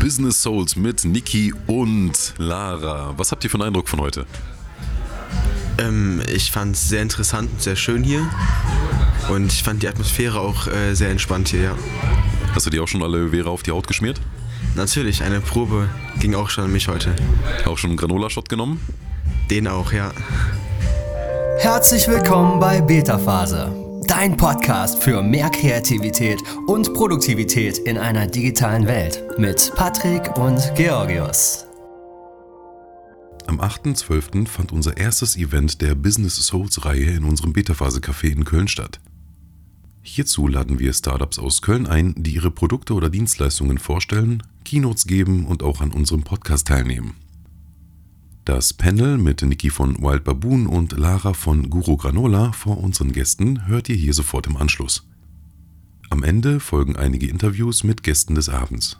Business Souls mit Niki und Lara. Was habt ihr für einen Eindruck von heute? Ähm, ich fand es sehr interessant und sehr schön hier. Und ich fand die Atmosphäre auch äh, sehr entspannt hier, ja. Hast du dir auch schon Aloe Vera auf die Haut geschmiert? Natürlich, eine Probe ging auch schon an mich heute. Auch schon einen Granola-Shot genommen? Den auch, ja. Herzlich willkommen bei Beta Phase, dein Podcast für mehr Kreativität und Produktivität in einer digitalen Welt mit Patrick und Georgios. Am 8.12. fand unser erstes Event der Business Souls Reihe in unserem Beta Phase Café in Köln statt. Hierzu laden wir Startups aus Köln ein, die ihre Produkte oder Dienstleistungen vorstellen, Keynotes geben und auch an unserem Podcast teilnehmen. Das Panel mit Niki von Wild Baboon und Lara von Guru Granola vor unseren Gästen hört ihr hier sofort im Anschluss. Am Ende folgen einige Interviews mit Gästen des Abends.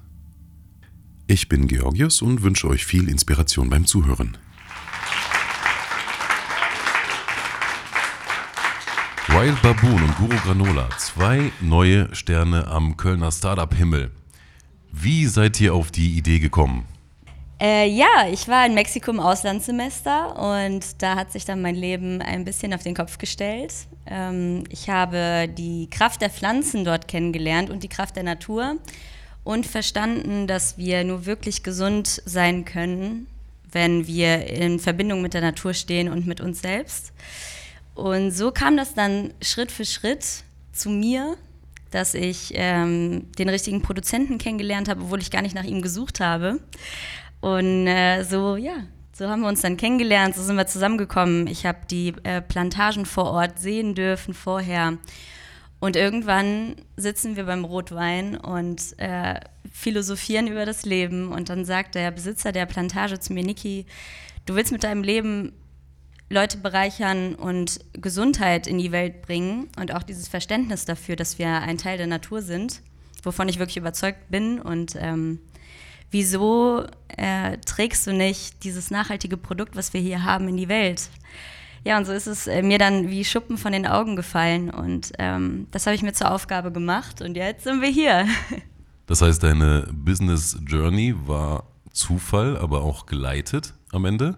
Ich bin Georgios und wünsche euch viel Inspiration beim Zuhören. Wild Baboon und Guru Granola, zwei neue Sterne am Kölner Startup-Himmel. Wie seid ihr auf die Idee gekommen? Äh, ja, ich war in Mexiko im Auslandssemester und da hat sich dann mein Leben ein bisschen auf den Kopf gestellt. Ähm, ich habe die Kraft der Pflanzen dort kennengelernt und die Kraft der Natur und verstanden, dass wir nur wirklich gesund sein können, wenn wir in Verbindung mit der Natur stehen und mit uns selbst. Und so kam das dann Schritt für Schritt zu mir, dass ich ähm, den richtigen Produzenten kennengelernt habe, obwohl ich gar nicht nach ihm gesucht habe. Und äh, so, ja, so haben wir uns dann kennengelernt, so sind wir zusammengekommen. Ich habe die äh, Plantagen vor Ort sehen dürfen vorher. Und irgendwann sitzen wir beim Rotwein und äh, philosophieren über das Leben. Und dann sagt der Besitzer der Plantage zu mir, Niki, du willst mit deinem Leben Leute bereichern und Gesundheit in die Welt bringen und auch dieses Verständnis dafür, dass wir ein Teil der Natur sind, wovon ich wirklich überzeugt bin. Und ähm, wieso äh, trägst du nicht dieses nachhaltige Produkt, was wir hier haben, in die Welt? Ja, und so ist es äh, mir dann wie Schuppen von den Augen gefallen. Und ähm, das habe ich mir zur Aufgabe gemacht. Und jetzt sind wir hier. Das heißt, deine Business Journey war Zufall, aber auch geleitet am Ende?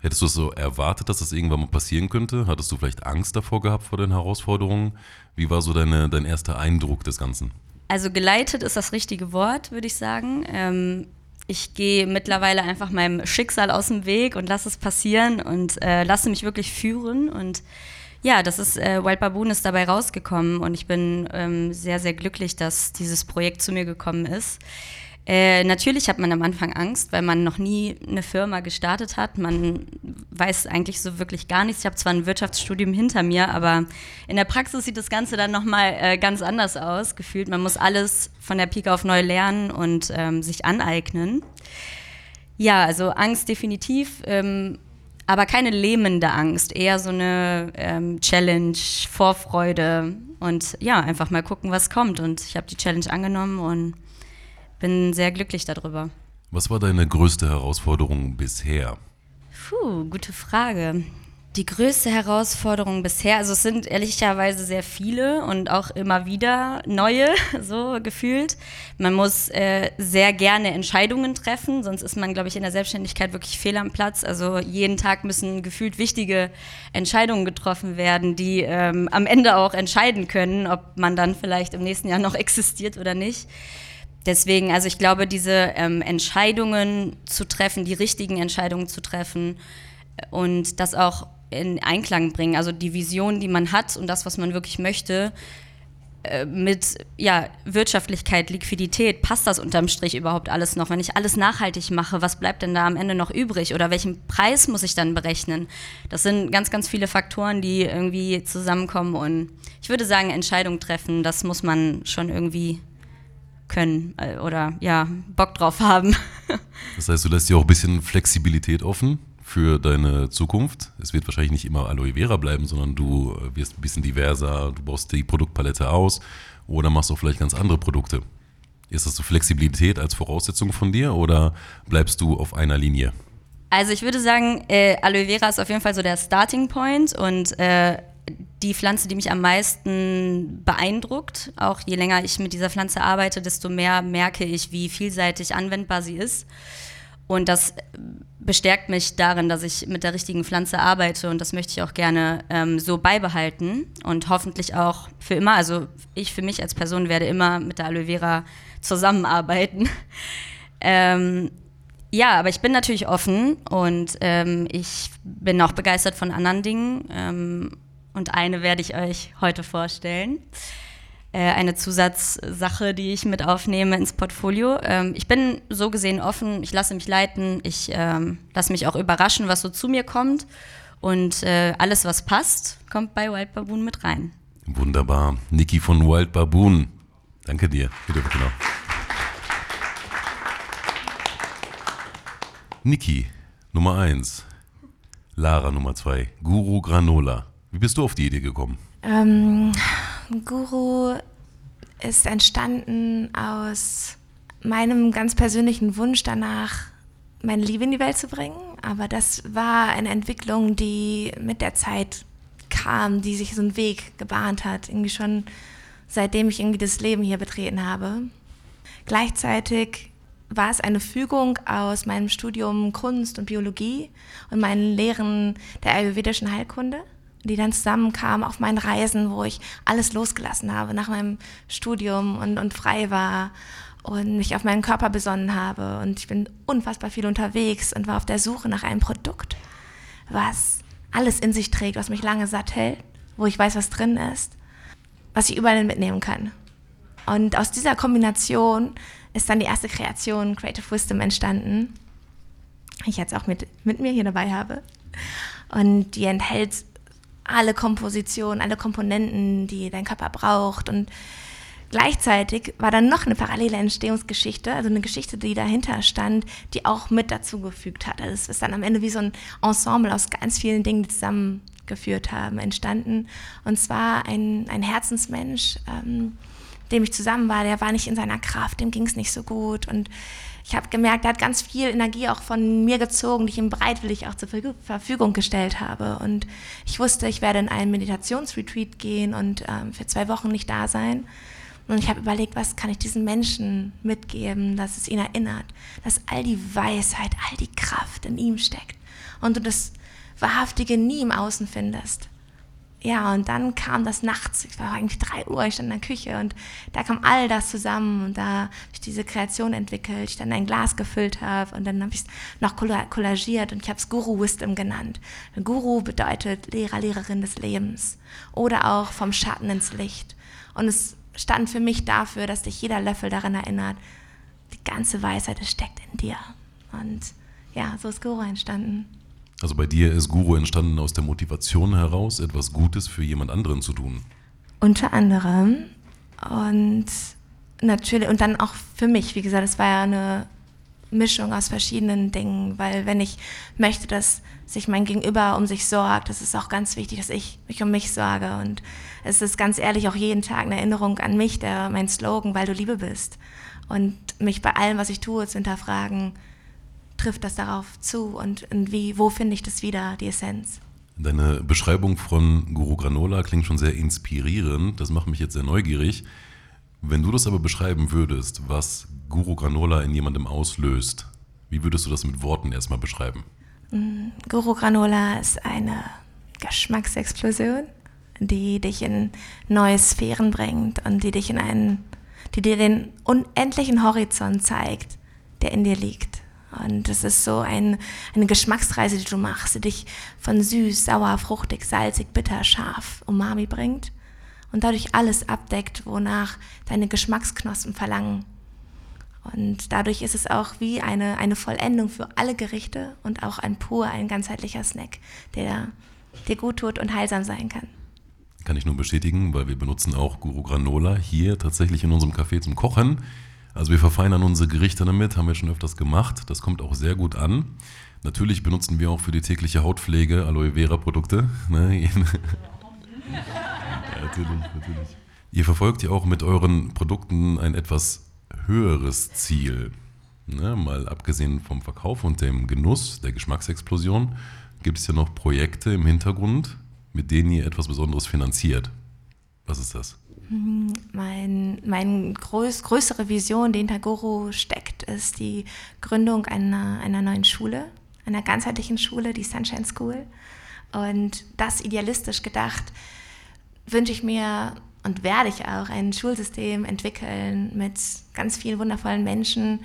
Hättest du es so erwartet, dass das irgendwann mal passieren könnte? Hattest du vielleicht Angst davor gehabt vor den Herausforderungen? Wie war so deine, dein erster Eindruck des Ganzen? Also geleitet ist das richtige Wort, würde ich sagen. Ähm, ich gehe mittlerweile einfach meinem Schicksal aus dem Weg und lasse es passieren und äh, lasse mich wirklich führen. Und ja, das ist, äh, Wild Baboon ist dabei rausgekommen und ich bin ähm, sehr, sehr glücklich, dass dieses Projekt zu mir gekommen ist. Äh, natürlich hat man am Anfang Angst, weil man noch nie eine Firma gestartet hat. Man weiß eigentlich so wirklich gar nichts. Ich habe zwar ein Wirtschaftsstudium hinter mir, aber in der Praxis sieht das Ganze dann nochmal äh, ganz anders aus, gefühlt. Man muss alles von der Pike auf neu lernen und ähm, sich aneignen. Ja, also Angst definitiv, ähm, aber keine lähmende Angst, eher so eine ähm, Challenge, Vorfreude und ja, einfach mal gucken, was kommt. Und ich habe die Challenge angenommen und bin sehr glücklich darüber. Was war deine größte Herausforderung bisher? Puh, gute Frage. Die größte Herausforderung bisher, also es sind ehrlicherweise sehr viele und auch immer wieder neue, so gefühlt. Man muss äh, sehr gerne Entscheidungen treffen, sonst ist man, glaube ich, in der Selbstständigkeit wirklich fehl am Platz. Also jeden Tag müssen gefühlt wichtige Entscheidungen getroffen werden, die ähm, am Ende auch entscheiden können, ob man dann vielleicht im nächsten Jahr noch existiert oder nicht. Deswegen, also ich glaube, diese ähm, Entscheidungen zu treffen, die richtigen Entscheidungen zu treffen äh, und das auch in Einklang bringen, also die Vision, die man hat und das, was man wirklich möchte, äh, mit ja, Wirtschaftlichkeit, Liquidität, passt das unterm Strich überhaupt alles noch? Wenn ich alles nachhaltig mache, was bleibt denn da am Ende noch übrig? Oder welchen Preis muss ich dann berechnen? Das sind ganz, ganz viele Faktoren, die irgendwie zusammenkommen. Und ich würde sagen, Entscheidungen treffen, das muss man schon irgendwie können äh, oder ja, Bock drauf haben. Das heißt, du lässt dir auch ein bisschen Flexibilität offen für deine Zukunft. Es wird wahrscheinlich nicht immer Aloe Vera bleiben, sondern du äh, wirst ein bisschen diverser, du baust die Produktpalette aus oder machst auch vielleicht ganz andere Produkte. Ist das so Flexibilität als Voraussetzung von dir oder bleibst du auf einer Linie? Also ich würde sagen, äh, Aloe Vera ist auf jeden Fall so der Starting Point und äh, die Pflanze, die mich am meisten beeindruckt. Auch je länger ich mit dieser Pflanze arbeite, desto mehr merke ich, wie vielseitig anwendbar sie ist. Und das bestärkt mich darin, dass ich mit der richtigen Pflanze arbeite und das möchte ich auch gerne ähm, so beibehalten und hoffentlich auch für immer. Also ich für mich als Person werde immer mit der Aloe Vera zusammenarbeiten. ähm, ja, aber ich bin natürlich offen und ähm, ich bin auch begeistert von anderen Dingen. Und eine werde ich euch heute vorstellen. Äh, eine Zusatzsache, die ich mit aufnehme ins Portfolio. Ähm, ich bin so gesehen offen, ich lasse mich leiten, ich ähm, lasse mich auch überraschen, was so zu mir kommt. Und äh, alles, was passt, kommt bei Wild Baboon mit rein. Wunderbar. Niki von Wild Baboon. Danke dir. Bitte, genau. Niki, Nummer 1. Lara, Nummer 2. Guru Granola. Wie bist du auf die Idee gekommen? Ähm, Guru ist entstanden aus meinem ganz persönlichen Wunsch danach, meine Liebe in die Welt zu bringen. Aber das war eine Entwicklung, die mit der Zeit kam, die sich so einen Weg gebahnt hat. Irgendwie schon seitdem ich irgendwie das Leben hier betreten habe. Gleichzeitig war es eine Fügung aus meinem Studium Kunst und Biologie und meinen Lehren der ayurvedischen Heilkunde die dann zusammenkamen auf meinen Reisen, wo ich alles losgelassen habe nach meinem Studium und, und frei war und mich auf meinen Körper besonnen habe. Und ich bin unfassbar viel unterwegs und war auf der Suche nach einem Produkt, was alles in sich trägt, was mich lange satt hält, wo ich weiß, was drin ist, was ich überall mitnehmen kann. Und aus dieser Kombination ist dann die erste Kreation Creative Wisdom entstanden, die ich jetzt auch mit, mit mir hier dabei habe. Und die enthält alle Kompositionen, alle Komponenten, die dein Körper braucht. Und gleichzeitig war dann noch eine parallele Entstehungsgeschichte, also eine Geschichte, die dahinter stand, die auch mit dazugefügt hat. Also es ist dann am Ende wie so ein Ensemble aus ganz vielen Dingen, die zusammengeführt haben, entstanden. Und zwar ein, ein Herzensmensch, ähm, dem ich zusammen war, der war nicht in seiner Kraft, dem ging es nicht so gut. Und ich habe gemerkt, er hat ganz viel Energie auch von mir gezogen, die ich ihm bereitwillig auch zur Verfügung gestellt habe. Und ich wusste, ich werde in einen Meditationsretreat gehen und ähm, für zwei Wochen nicht da sein. Und ich habe überlegt, was kann ich diesen Menschen mitgeben, dass es ihn erinnert, dass all die Weisheit, all die Kraft in ihm steckt und du das Wahrhaftige nie im Außen findest ja, und dann kam das nachts, es war eigentlich drei Uhr, ich stand in der Küche und da kam all das zusammen und da habe ich diese Kreation entwickelt, ich dann ein Glas gefüllt habe und dann habe ich es noch kollagiert und ich habe es Guru Wisdom genannt. Guru bedeutet Lehrer, Lehrerin des Lebens oder auch vom Schatten ins Licht. Und es stand für mich dafür, dass dich jeder Löffel daran erinnert, die ganze Weisheit steckt in dir. Und ja, so ist Guru entstanden. Also bei dir ist Guru entstanden aus der Motivation heraus, etwas Gutes für jemand anderen zu tun. Unter anderem. Und natürlich, und dann auch für mich, wie gesagt, es war ja eine Mischung aus verschiedenen Dingen, weil wenn ich möchte, dass sich mein Gegenüber um sich sorgt, das ist auch ganz wichtig, dass ich mich um mich sorge. Und es ist ganz ehrlich auch jeden Tag eine Erinnerung an mich, der mein Slogan, weil du Liebe bist. Und mich bei allem, was ich tue, zu hinterfragen, trifft das darauf zu und, und wie, wo finde ich das wieder, die Essenz? Deine Beschreibung von Guru Granola klingt schon sehr inspirierend. Das macht mich jetzt sehr neugierig. Wenn du das aber beschreiben würdest, was Guru Granola in jemandem auslöst, wie würdest du das mit Worten erstmal beschreiben? Mm, Guru Granola ist eine Geschmacksexplosion, die dich in neue Sphären bringt und die dich in einen, die dir den unendlichen Horizont zeigt, der in dir liegt. Und es ist so ein, eine Geschmacksreise, die du machst, die dich von süß, sauer, fruchtig, salzig, bitter, scharf, umami bringt und dadurch alles abdeckt, wonach deine Geschmacksknospen verlangen. Und dadurch ist es auch wie eine, eine Vollendung für alle Gerichte und auch ein pur, ein ganzheitlicher Snack, der dir gut tut und heilsam sein kann. Kann ich nur bestätigen, weil wir benutzen auch Guru Granola hier tatsächlich in unserem Café zum Kochen. Also wir verfeinern unsere Gerichte damit, haben wir schon öfters gemacht. Das kommt auch sehr gut an. Natürlich benutzen wir auch für die tägliche Hautpflege Aloe Vera Produkte. Ne? ja, natürlich, natürlich. Ihr verfolgt ja auch mit euren Produkten ein etwas höheres Ziel. Ne? Mal abgesehen vom Verkauf und dem Genuss, der Geschmacksexplosion, gibt es ja noch Projekte im Hintergrund. mit denen ihr etwas Besonderes finanziert. Was ist das? Mein, meine größ, größere Vision, die hinter Guru steckt, ist die Gründung einer, einer neuen Schule, einer ganzheitlichen Schule, die Sunshine School. Und das idealistisch gedacht, wünsche ich mir und werde ich auch ein Schulsystem entwickeln mit ganz vielen wundervollen Menschen,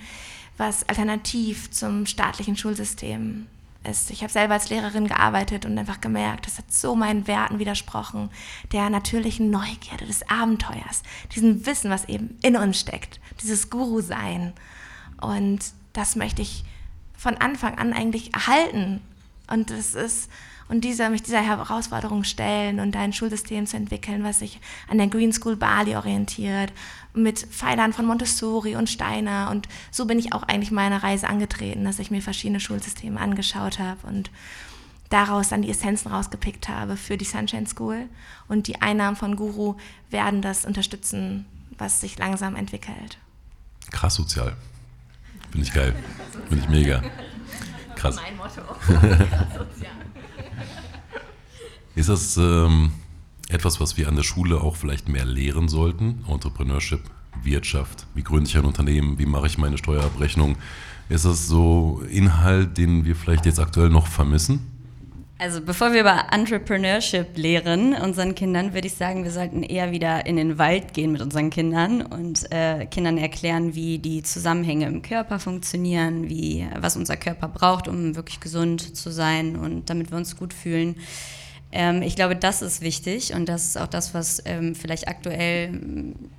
was alternativ zum staatlichen Schulsystem ist. Ich habe selber als Lehrerin gearbeitet und einfach gemerkt, das hat so meinen Werten widersprochen, der natürlichen Neugierde, des Abenteuers, diesem Wissen, was eben in uns steckt, dieses Guru-Sein. Und das möchte ich von Anfang an eigentlich erhalten. Und das ist und dieser, mich dieser Herausforderung stellen und ein Schulsystem zu entwickeln, was sich an der Green School Bali orientiert, mit Pfeilern von Montessori und Steiner. Und so bin ich auch eigentlich meine Reise angetreten, dass ich mir verschiedene Schulsysteme angeschaut habe und daraus dann die Essenzen rausgepickt habe für die Sunshine School. Und die Einnahmen von Guru werden das unterstützen, was sich langsam entwickelt. Krass sozial. Finde ich geil. Finde ich mega. Krass. Mein Motto. Ist das ähm, etwas, was wir an der Schule auch vielleicht mehr lehren sollten? Entrepreneurship, Wirtschaft, wie gründe ich ein Unternehmen, wie mache ich meine Steuerabrechnung? Ist das so Inhalt, den wir vielleicht jetzt aktuell noch vermissen? Also bevor wir über Entrepreneurship lehren unseren Kindern, würde ich sagen, wir sollten eher wieder in den Wald gehen mit unseren Kindern und äh, Kindern erklären, wie die Zusammenhänge im Körper funktionieren, wie was unser Körper braucht, um wirklich gesund zu sein und damit wir uns gut fühlen. Ähm, ich glaube, das ist wichtig und das ist auch das, was ähm, vielleicht aktuell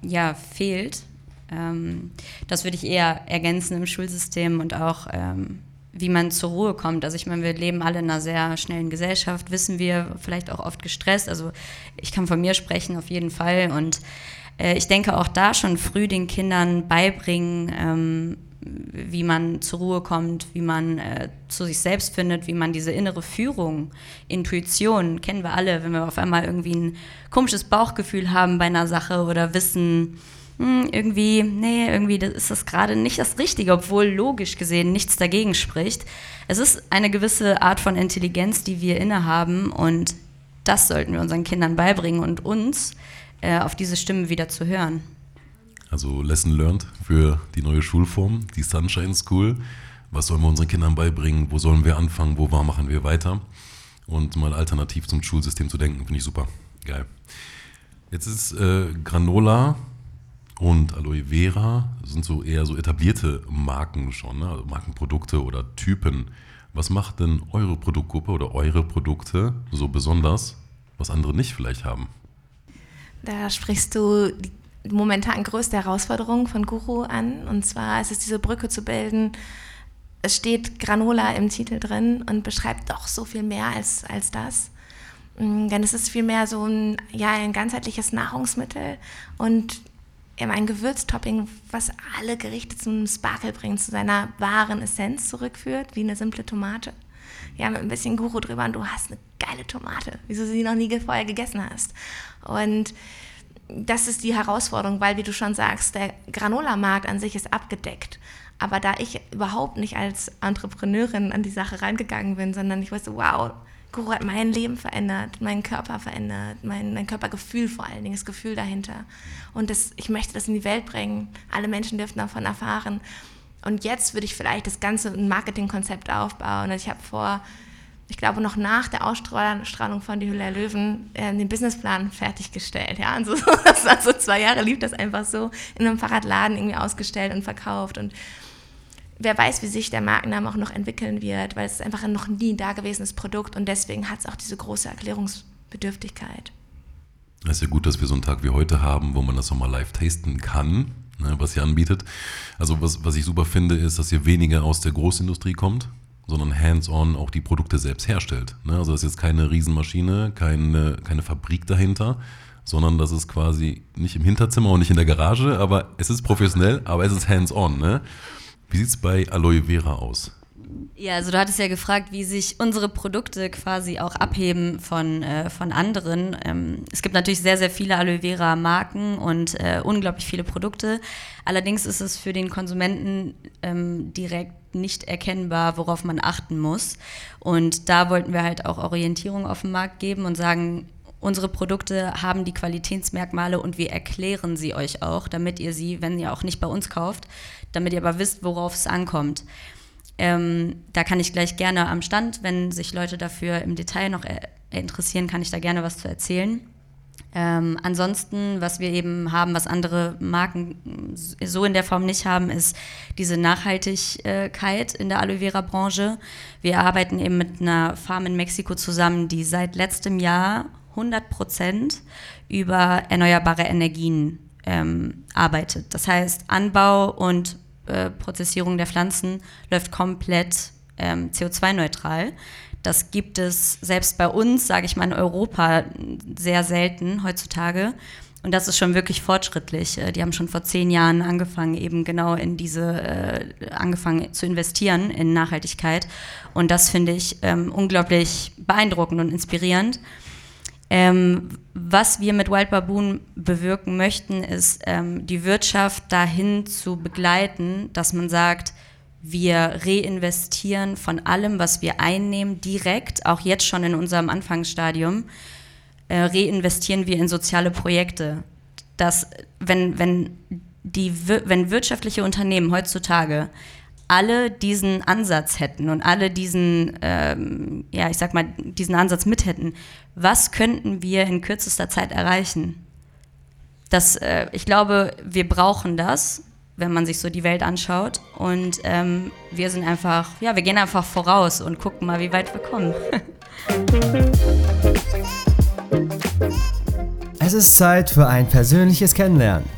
ja, fehlt. Ähm, das würde ich eher ergänzen im Schulsystem und auch, ähm, wie man zur Ruhe kommt. Also ich meine, wir leben alle in einer sehr schnellen Gesellschaft, wissen wir, vielleicht auch oft gestresst. Also ich kann von mir sprechen, auf jeden Fall. Und äh, ich denke auch da schon früh den Kindern beibringen, ähm, wie man zur Ruhe kommt, wie man äh, zu sich selbst findet, wie man diese innere Führung, Intuition, kennen wir alle, wenn wir auf einmal irgendwie ein komisches Bauchgefühl haben bei einer Sache oder wissen, hm, irgendwie, nee, irgendwie ist das gerade nicht das Richtige, obwohl logisch gesehen nichts dagegen spricht. Es ist eine gewisse Art von Intelligenz, die wir innehaben und das sollten wir unseren Kindern beibringen und uns äh, auf diese Stimme wieder zu hören. Also Lesson learned für die neue Schulform, die Sunshine School. Was sollen wir unseren Kindern beibringen? Wo sollen wir anfangen? Wo machen wir weiter? Und mal alternativ zum Schulsystem zu denken, finde ich super. Geil. Jetzt ist äh, Granola und Aloe Vera sind so eher so etablierte Marken schon, ne? also Markenprodukte oder Typen. Was macht denn eure Produktgruppe oder eure Produkte so besonders, was andere nicht vielleicht haben? Da sprichst du die momentan größte Herausforderung von Guru an. Und zwar ist es diese Brücke zu bilden. Es steht Granola im Titel drin und beschreibt doch so viel mehr als, als das. Mm, denn es ist vielmehr so ein, ja, ein ganzheitliches Nahrungsmittel und eben ein Gewürztopping, was alle Gerichte zum Sparkle bringt, zu seiner wahren Essenz zurückführt, wie eine simple Tomate. Ja, mit ein bisschen Guru drüber und du hast eine geile Tomate, wieso du sie noch nie vorher gegessen hast. Und das ist die Herausforderung, weil, wie du schon sagst, der Granola-Markt an sich ist abgedeckt. Aber da ich überhaupt nicht als Entrepreneurin an die Sache reingegangen bin, sondern ich wusste, wow, Guru hat mein Leben verändert, meinen Körper verändert, mein, mein Körpergefühl vor allen Dingen, das Gefühl dahinter. Und das, ich möchte das in die Welt bringen. Alle Menschen dürfen davon erfahren. Und jetzt würde ich vielleicht das ganze Marketingkonzept aufbauen. Ich habe vor, ich glaube, noch nach der Ausstrahlung von Die Hülle der Löwen äh, den Businessplan fertiggestellt. Ja? Und so, das war so zwei Jahre lief das einfach so in einem Fahrradladen irgendwie ausgestellt und verkauft. Und wer weiß, wie sich der Markenname auch noch entwickeln wird, weil es ist einfach ein noch nie dagewesenes Produkt und deswegen hat es auch diese große Erklärungsbedürftigkeit. Es ist ja gut, dass wir so einen Tag wie heute haben, wo man das nochmal live tasten kann, ne, was ihr anbietet. Also was, was ich super finde, ist, dass ihr weniger aus der Großindustrie kommt, sondern hands-on auch die Produkte selbst herstellt. Ne? Also das ist jetzt keine Riesenmaschine, keine, keine Fabrik dahinter, sondern das ist quasi nicht im Hinterzimmer und nicht in der Garage, aber es ist professionell, aber es ist hands-on. Ne? Wie sieht es bei Aloe Vera aus? Ja, also du hattest ja gefragt, wie sich unsere Produkte quasi auch abheben von, äh, von anderen. Ähm, es gibt natürlich sehr, sehr viele Aloe Vera Marken und äh, unglaublich viele Produkte. Allerdings ist es für den Konsumenten ähm, direkt nicht erkennbar, worauf man achten muss. Und da wollten wir halt auch Orientierung auf den Markt geben und sagen, unsere Produkte haben die Qualitätsmerkmale und wir erklären sie euch auch, damit ihr sie, wenn ihr auch nicht bei uns kauft, damit ihr aber wisst, worauf es ankommt. Ähm, da kann ich gleich gerne am Stand, wenn sich Leute dafür im Detail noch äh, interessieren, kann ich da gerne was zu erzählen. Ähm, ansonsten, was wir eben haben, was andere Marken so in der Form nicht haben, ist diese Nachhaltigkeit in der Aloe Vera Branche. Wir arbeiten eben mit einer Farm in Mexiko zusammen, die seit letztem Jahr 100 Prozent über erneuerbare Energien ähm, arbeitet. Das heißt, Anbau und äh, Prozessierung der Pflanzen läuft komplett ähm, CO2-neutral. Das gibt es selbst bei uns, sage ich mal, in Europa sehr selten heutzutage. Und das ist schon wirklich fortschrittlich. Äh, die haben schon vor zehn Jahren angefangen, eben genau in diese, äh, angefangen zu investieren in Nachhaltigkeit. Und das finde ich ähm, unglaublich beeindruckend und inspirierend. Ähm, was wir mit Wild Baboon bewirken möchten, ist ähm, die Wirtschaft dahin zu begleiten, dass man sagt, wir reinvestieren von allem, was wir einnehmen, direkt, auch jetzt schon in unserem Anfangsstadium, äh, reinvestieren wir in soziale Projekte. Dass, wenn, wenn, die, wenn wirtschaftliche Unternehmen heutzutage alle diesen Ansatz hätten und alle diesen, ähm, ja, ich sag mal, diesen Ansatz mit hätten, was könnten wir in kürzester Zeit erreichen? Das, äh, ich glaube, wir brauchen das, wenn man sich so die Welt anschaut. Und ähm, wir sind einfach, ja, wir gehen einfach voraus und gucken mal, wie weit wir kommen. es ist Zeit für ein persönliches Kennenlernen.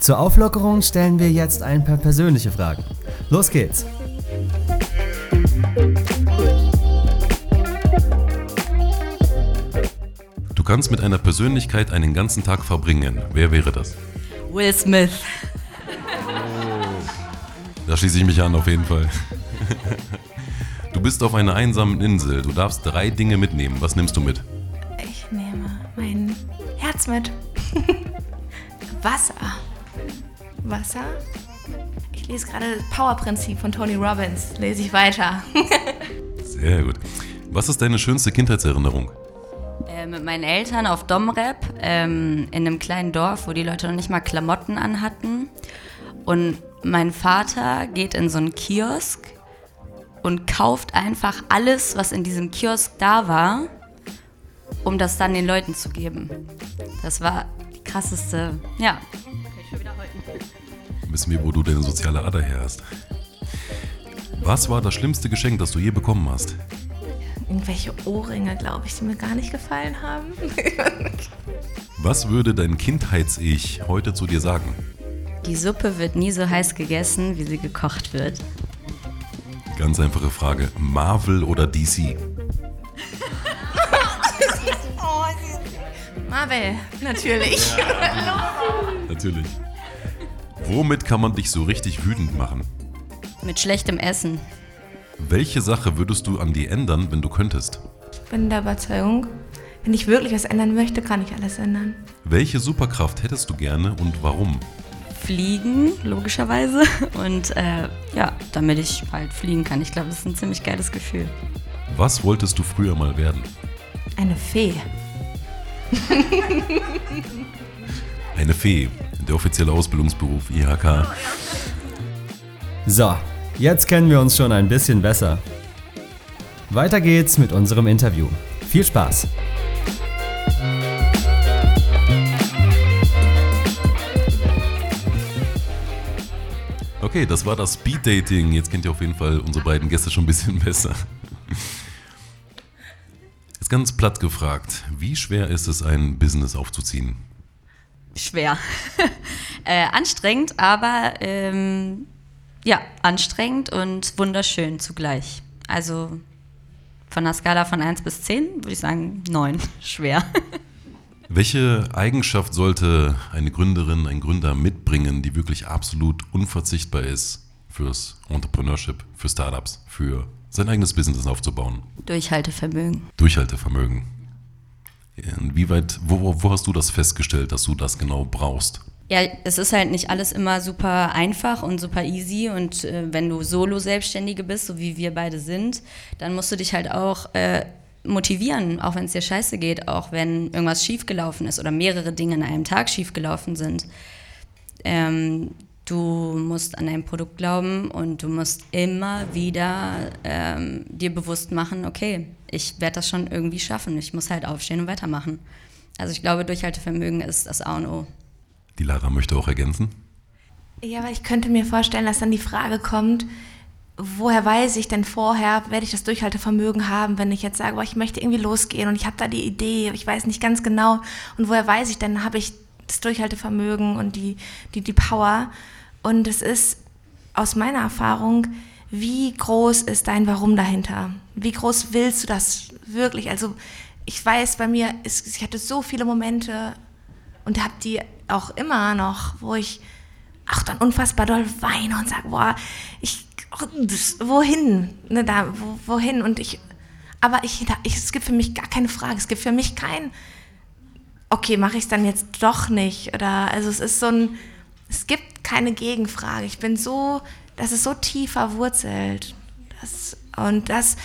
Zur Auflockerung stellen wir jetzt ein paar persönliche Fragen. Los geht's! Du kannst mit einer Persönlichkeit einen ganzen Tag verbringen. Wer wäre das? Will Smith. Da schließe ich mich an, auf jeden Fall. Du bist auf einer einsamen Insel. Du darfst drei Dinge mitnehmen. Was nimmst du mit? Ich nehme mein Herz mit. Wasser. Wasser. Ich lese gerade das Power-Prinzip von Tony Robbins. Lese ich weiter. Sehr gut. Was ist deine schönste Kindheitserinnerung? Äh, mit meinen Eltern auf Domrep ähm, in einem kleinen Dorf, wo die Leute noch nicht mal Klamotten anhatten. Und mein Vater geht in so einen Kiosk und kauft einfach alles, was in diesem Kiosk da war, um das dann den Leuten zu geben. Das war die krasseste, ja. Wissen wir, wo du deine soziale Ader her hast. Was war das schlimmste Geschenk, das du je bekommen hast? Irgendwelche Ohrringe, glaube ich, die mir gar nicht gefallen haben. Was würde dein Kindheits-Ich heute zu dir sagen? Die Suppe wird nie so heiß gegessen, wie sie gekocht wird. Ganz einfache Frage. Marvel oder DC? Marvel, natürlich. Natürlich. Womit kann man dich so richtig wütend machen? Mit schlechtem Essen. Welche Sache würdest du an dir ändern, wenn du könntest? Ich bin der Überzeugung, wenn ich wirklich was ändern möchte, kann ich alles ändern. Welche Superkraft hättest du gerne und warum? Fliegen, logischerweise. Und äh, ja, damit ich halt fliegen kann. Ich glaube, das ist ein ziemlich geiles Gefühl. Was wolltest du früher mal werden? Eine Fee. Eine Fee, der offizielle Ausbildungsberuf IHK. So, jetzt kennen wir uns schon ein bisschen besser. Weiter geht's mit unserem Interview. Viel Spaß! Okay, das war das Speed Dating. Jetzt kennt ihr auf jeden Fall unsere beiden Gäste schon ein bisschen besser. Jetzt ganz platt gefragt, wie schwer ist es, ein Business aufzuziehen? Schwer. äh, anstrengend, aber ähm, ja, anstrengend und wunderschön zugleich. Also von einer Skala von 1 bis 10 würde ich sagen 9. Schwer. Welche Eigenschaft sollte eine Gründerin, ein Gründer mitbringen, die wirklich absolut unverzichtbar ist fürs Entrepreneurship, für Startups, für sein eigenes Business aufzubauen? Durchhaltevermögen. Durchhaltevermögen. Inwieweit, wo, wo hast du das festgestellt, dass du das genau brauchst? Ja, es ist halt nicht alles immer super einfach und super easy. Und äh, wenn du Solo-Selbstständige bist, so wie wir beide sind, dann musst du dich halt auch äh, motivieren, auch wenn es dir scheiße geht, auch wenn irgendwas schiefgelaufen ist oder mehrere Dinge in einem Tag schiefgelaufen sind. Ähm, du musst an dein Produkt glauben und du musst immer wieder ähm, dir bewusst machen, okay, ich werde das schon irgendwie schaffen. Ich muss halt aufstehen und weitermachen. Also ich glaube, Durchhaltevermögen ist das A und O. Die Lara möchte auch ergänzen. Ja, weil ich könnte mir vorstellen, dass dann die Frage kommt, woher weiß ich denn vorher, werde ich das Durchhaltevermögen haben, wenn ich jetzt sage, boah, ich möchte irgendwie losgehen und ich habe da die Idee, ich weiß nicht ganz genau. Und woher weiß ich denn, habe ich das Durchhaltevermögen und die, die, die Power? Und es ist aus meiner Erfahrung, wie groß ist dein Warum dahinter? Wie groß willst du das wirklich? Also ich weiß, bei mir, ist, ich hatte so viele Momente und habe die auch immer noch, wo ich auch dann unfassbar doll weine und sage, boah, ich, wohin? Ne, da, wo, wohin? Und ich, aber ich, ich, es gibt für mich gar keine Frage. Es gibt für mich kein, okay, mache ich es dann jetzt doch nicht? Oder, also es ist so ein, es gibt keine Gegenfrage. Ich bin so, das ist so tief verwurzelt. Das, und das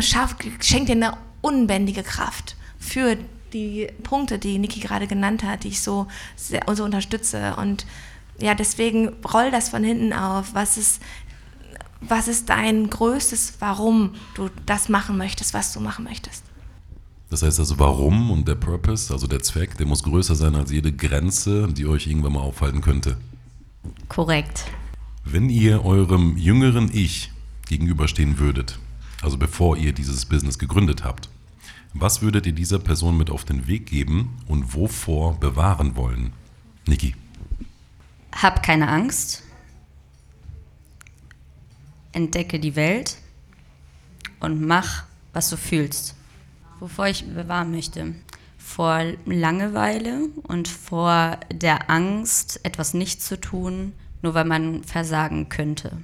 schafft, schenkt dir eine unbändige Kraft für die Punkte, die Niki gerade genannt hat, die ich so, sehr, so unterstütze. Und ja, deswegen roll das von hinten auf. Was ist, was ist dein größtes Warum du das machen möchtest, was du machen möchtest? Das heißt also, warum und der Purpose, also der Zweck, der muss größer sein als jede Grenze, die euch irgendwann mal aufhalten könnte. Korrekt. Wenn ihr eurem jüngeren Ich gegenüberstehen würdet, also bevor ihr dieses Business gegründet habt, was würdet ihr dieser Person mit auf den Weg geben und wovor bewahren wollen? Niki. Hab keine Angst. Entdecke die Welt und mach, was du fühlst. Wovor ich bewahren möchte. Vor Langeweile und vor der Angst, etwas nicht zu tun, nur weil man versagen könnte.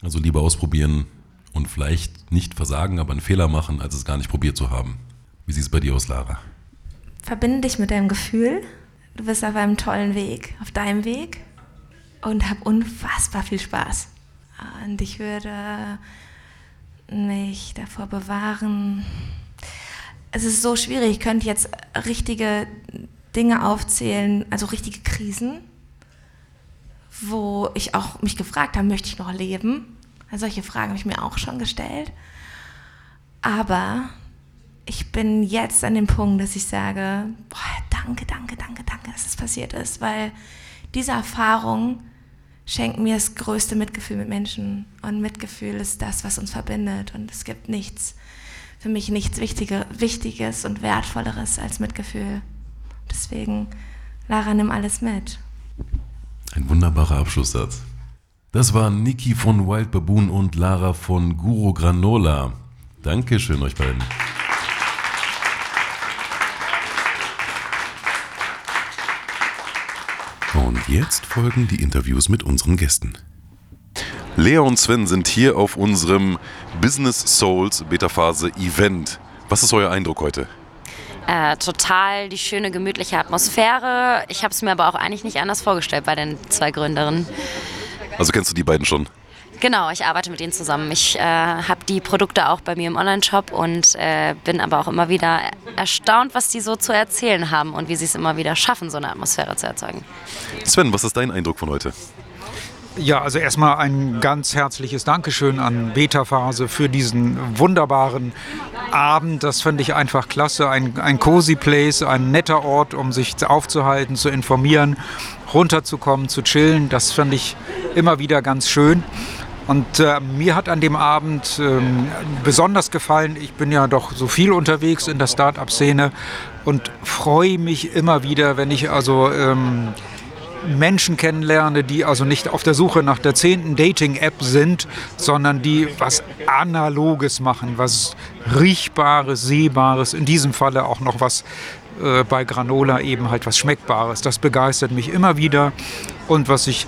Also lieber ausprobieren und vielleicht nicht versagen, aber einen Fehler machen, als es gar nicht probiert zu haben. Wie sieht es bei dir aus, Lara? Verbinde dich mit deinem Gefühl. Du bist auf einem tollen Weg, auf deinem Weg und hab unfassbar viel Spaß. Und ich würde mich davor bewahren. Es ist so schwierig. Ich könnte jetzt richtige Dinge aufzählen, also richtige Krisen, wo ich auch mich gefragt habe, möchte ich noch leben? Also solche Fragen habe ich mir auch schon gestellt. Aber ich bin jetzt an dem Punkt, dass ich sage, boah, danke, danke, danke, danke, dass es passiert ist, weil diese Erfahrung schenkt mir das größte Mitgefühl mit Menschen und Mitgefühl ist das, was uns verbindet und es gibt nichts, für mich nichts Wichtige, Wichtiges und Wertvolleres als Mitgefühl. Deswegen, Lara, nimm alles mit. Ein wunderbarer Abschlusssatz. Das waren Niki von Wild Baboon und Lara von Guru Granola. Dankeschön euch beiden. Und jetzt folgen die Interviews mit unseren Gästen. Lea und Sven sind hier auf unserem Business Souls Beta Phase Event. Was ist euer Eindruck heute? Äh, total die schöne, gemütliche Atmosphäre. Ich habe es mir aber auch eigentlich nicht anders vorgestellt bei den zwei Gründerinnen. Also kennst du die beiden schon? Genau, ich arbeite mit ihnen zusammen. Ich äh, habe die Produkte auch bei mir im Online-Shop und äh, bin aber auch immer wieder erstaunt, was die so zu erzählen haben und wie sie es immer wieder schaffen, so eine Atmosphäre zu erzeugen. Sven, was ist dein Eindruck von heute? Ja, also erstmal ein ganz herzliches Dankeschön an Beta Phase für diesen wunderbaren Abend. Das finde ich einfach klasse. Ein, ein cozy Place, ein netter Ort, um sich aufzuhalten, zu informieren, runterzukommen, zu chillen. Das finde ich immer wieder ganz schön. Und äh, mir hat an dem Abend ähm, besonders gefallen, ich bin ja doch so viel unterwegs in der Start-up-Szene und freue mich immer wieder, wenn ich also ähm, Menschen kennenlerne, die also nicht auf der Suche nach der zehnten Dating-App sind, sondern die was Analoges machen, was Riechbares, Sehbares, in diesem Falle auch noch was äh, bei Granola eben halt was Schmeckbares. Das begeistert mich immer wieder. Und was ich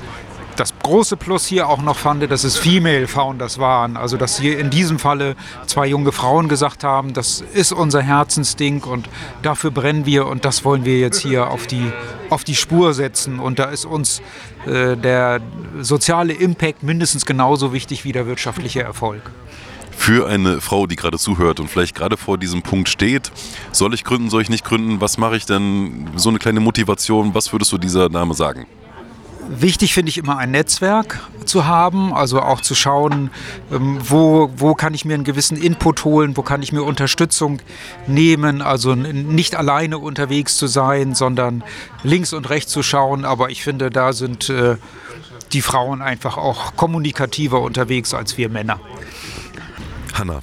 das große Plus hier auch noch fand, dass es Female Founders waren. Also dass hier in diesem Falle zwei junge Frauen gesagt haben, das ist unser Herzensding und dafür brennen wir und das wollen wir jetzt hier auf die, auf die Spur setzen. Und da ist uns äh, der soziale Impact mindestens genauso wichtig wie der wirtschaftliche Erfolg. Für eine Frau, die gerade zuhört und vielleicht gerade vor diesem Punkt steht, soll ich gründen, soll ich nicht gründen, was mache ich denn? So eine kleine Motivation, was würdest du dieser Dame sagen? Wichtig finde ich immer ein Netzwerk zu haben, also auch zu schauen, ähm, wo, wo kann ich mir einen gewissen Input holen, wo kann ich mir Unterstützung nehmen, also nicht alleine unterwegs zu sein, sondern links und rechts zu schauen. Aber ich finde, da sind äh, die Frauen einfach auch kommunikativer unterwegs als wir Männer. Hanna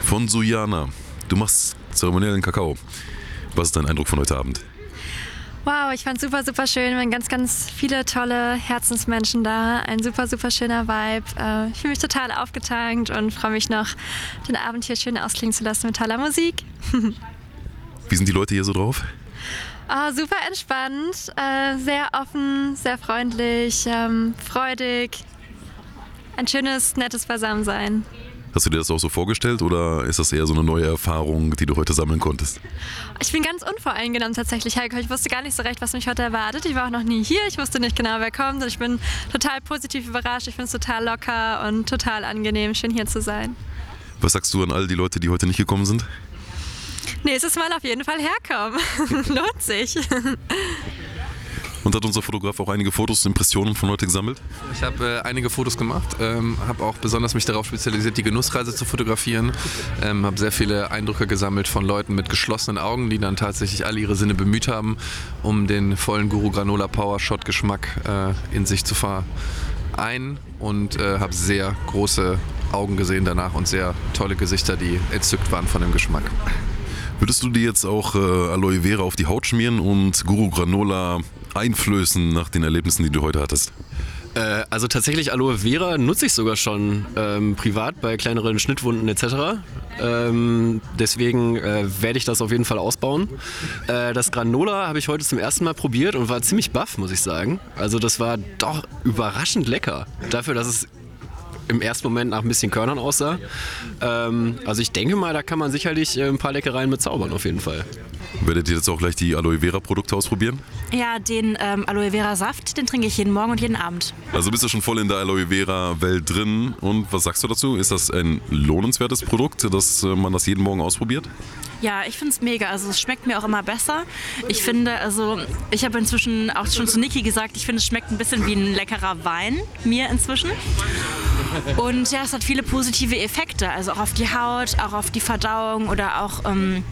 von Suyana, du machst zeremoniellen Kakao. Was ist dein Eindruck von heute Abend? Wow, ich fand es super, super schön. waren ganz, ganz viele tolle Herzensmenschen da. Ein super, super schöner Vibe. Äh, ich fühle mich total aufgetankt und freue mich noch, den Abend hier schön ausklingen zu lassen mit toller Musik. Wie sind die Leute hier so drauf? Oh, super entspannt, äh, sehr offen, sehr freundlich, ähm, freudig. Ein schönes, nettes Beisammensein. Hast du dir das auch so vorgestellt oder ist das eher so eine neue Erfahrung, die du heute sammeln konntest? Ich bin ganz unvoreingenommen tatsächlich hergekommen. Ich wusste gar nicht so recht, was mich heute erwartet. Ich war auch noch nie hier. Ich wusste nicht genau, wer kommt. Ich bin total positiv überrascht. Ich finde es total locker und total angenehm, schön hier zu sein. Was sagst du an all die Leute, die heute nicht gekommen sind? Nächstes Mal auf jeden Fall herkommen. Lohnt sich. Und hat unser Fotograf auch einige Fotos, Impressionen von heute gesammelt? Ich habe äh, einige Fotos gemacht, ähm, habe auch besonders mich darauf spezialisiert, die Genussreise zu fotografieren. Ähm, habe sehr viele Eindrücke gesammelt von Leuten mit geschlossenen Augen, die dann tatsächlich alle ihre Sinne bemüht haben, um den vollen Guru Granola Power Shot Geschmack äh, in sich zu vereinen. Und äh, habe sehr große Augen gesehen danach und sehr tolle Gesichter, die entzückt waren von dem Geschmack. Würdest du dir jetzt auch äh, Aloe Vera auf die Haut schmieren und Guru Granola einflößen nach den Erlebnissen, die du heute hattest? Äh, also tatsächlich Aloe Vera nutze ich sogar schon ähm, privat bei kleineren Schnittwunden etc. Ähm, deswegen äh, werde ich das auf jeden Fall ausbauen. Äh, das Granola habe ich heute zum ersten Mal probiert und war ziemlich baff, muss ich sagen. Also das war doch überraschend lecker. Dafür, dass es im ersten Moment nach ein bisschen Körnern aussah. Ähm, also ich denke mal, da kann man sicherlich äh, ein paar Leckereien mit zaubern auf jeden Fall. Werdet ihr jetzt auch gleich die Aloe Vera Produkte ausprobieren? Ja, den ähm, Aloe Vera Saft, den trinke ich jeden Morgen und jeden Abend. Also bist du schon voll in der Aloe Vera Welt drin. Und was sagst du dazu? Ist das ein lohnenswertes Produkt, dass äh, man das jeden Morgen ausprobiert? Ja, ich finde es mega. Also es schmeckt mir auch immer besser. Ich finde, also ich habe inzwischen auch schon zu Niki gesagt, ich finde es schmeckt ein bisschen wie ein leckerer Wein, mir inzwischen. Und ja, es hat viele positive Effekte, also auch auf die Haut, auch auf die Verdauung oder auch ähm,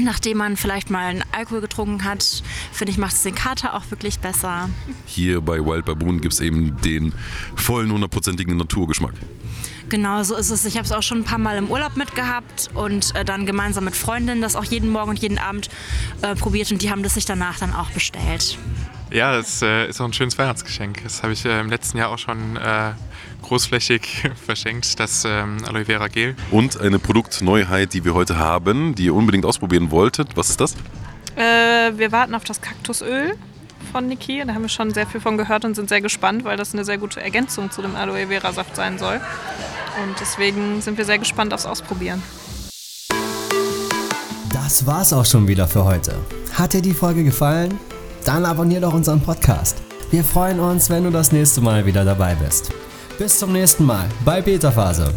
nachdem man vielleicht mal einen Alkohol getrunken hat, finde ich, macht es den Kater auch wirklich besser. Hier bei Wild Baboon gibt es eben den vollen, hundertprozentigen Naturgeschmack. Genau, so ist es. Ich habe es auch schon ein paar Mal im Urlaub mitgehabt und äh, dann gemeinsam mit Freundinnen das auch jeden Morgen und jeden Abend äh, probiert und die haben das sich danach dann auch bestellt. Ja, das äh, ist auch ein schönes Weihnachtsgeschenk. Das habe ich äh, im letzten Jahr auch schon äh, großflächig verschenkt, das ähm, Aloe Vera Gel. Und eine Produktneuheit, die wir heute haben, die ihr unbedingt ausprobieren wolltet. Was ist das? Äh, wir warten auf das Kaktusöl von Niki. Da haben wir schon sehr viel von gehört und sind sehr gespannt, weil das eine sehr gute Ergänzung zu dem Aloe Vera Saft sein soll. Und deswegen sind wir sehr gespannt aufs Ausprobieren. Das war's auch schon wieder für heute. Hat dir die Folge gefallen? Dann abonnier doch unseren Podcast. Wir freuen uns, wenn du das nächste Mal wieder dabei bist. Bis zum nächsten Mal bei Beta Phase.